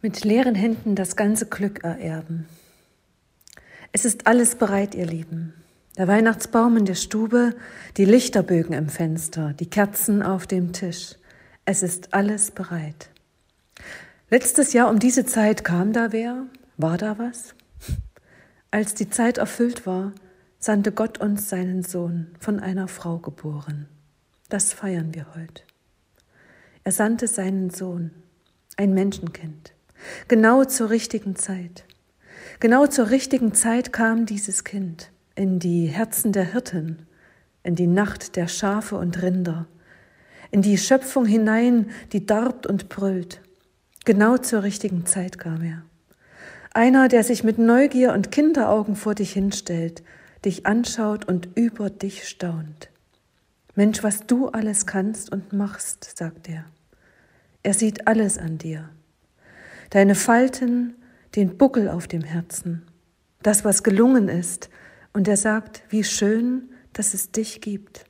mit leeren Händen das ganze Glück ererben. Es ist alles bereit, ihr Lieben. Der Weihnachtsbaum in der Stube, die Lichterbögen im Fenster, die Kerzen auf dem Tisch. Es ist alles bereit. Letztes Jahr um diese Zeit kam da wer? War da was? Als die Zeit erfüllt war, sandte Gott uns seinen Sohn, von einer Frau geboren. Das feiern wir heute. Er sandte seinen Sohn, ein Menschenkind. Genau zur richtigen Zeit. Genau zur richtigen Zeit kam dieses Kind in die Herzen der Hirten, in die Nacht der Schafe und Rinder, in die Schöpfung hinein, die darbt und brüllt. Genau zur richtigen Zeit kam er. Einer, der sich mit Neugier und Kinderaugen vor dich hinstellt, dich anschaut und über dich staunt. Mensch, was du alles kannst und machst, sagt er. Er sieht alles an dir deine Falten, den Buckel auf dem Herzen, das, was gelungen ist. Und er sagt, wie schön, dass es dich gibt.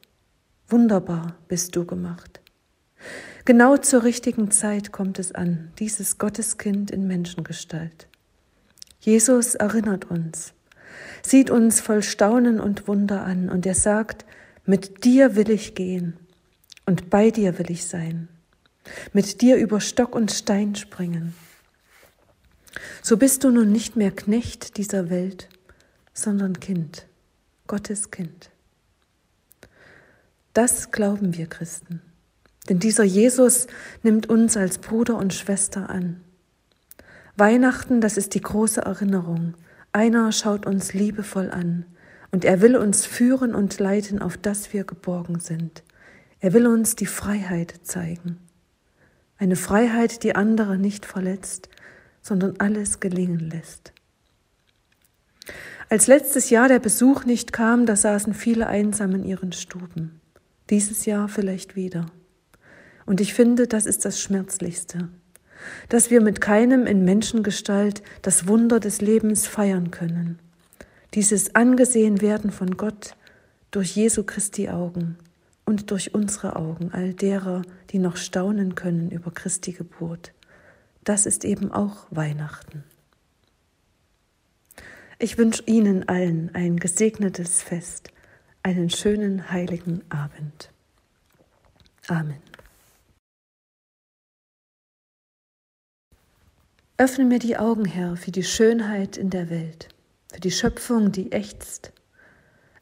Wunderbar bist du gemacht. Genau zur richtigen Zeit kommt es an, dieses Gotteskind in Menschengestalt. Jesus erinnert uns, sieht uns voll Staunen und Wunder an und er sagt, mit dir will ich gehen und bei dir will ich sein, mit dir über Stock und Stein springen so bist du nun nicht mehr Knecht dieser Welt, sondern Kind, Gottes Kind. Das glauben wir Christen, denn dieser Jesus nimmt uns als Bruder und Schwester an. Weihnachten, das ist die große Erinnerung. Einer schaut uns liebevoll an und er will uns führen und leiten, auf das wir geborgen sind. Er will uns die Freiheit zeigen. Eine Freiheit, die andere nicht verletzt, sondern alles gelingen lässt. Als letztes Jahr der Besuch nicht kam, da saßen viele einsam in ihren Stuben. Dieses Jahr vielleicht wieder. Und ich finde, das ist das Schmerzlichste, dass wir mit keinem in Menschengestalt das Wunder des Lebens feiern können. Dieses angesehen werden von Gott durch Jesu Christi Augen und durch unsere Augen, all derer, die noch staunen können über Christi Geburt das ist eben auch Weihnachten. Ich wünsche Ihnen allen ein gesegnetes Fest, einen schönen heiligen Abend. Amen. Öffne mir die Augen, Herr, für die Schönheit in der Welt, für die Schöpfung, die ächzt.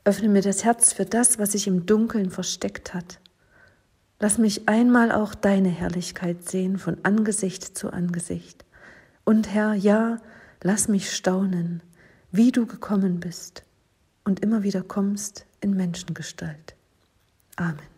Öffne mir das Herz für das, was sich im Dunkeln versteckt hat. Lass mich einmal auch deine Herrlichkeit sehen von Angesicht zu Angesicht. Und Herr, ja, lass mich staunen, wie du gekommen bist und immer wieder kommst in Menschengestalt. Amen.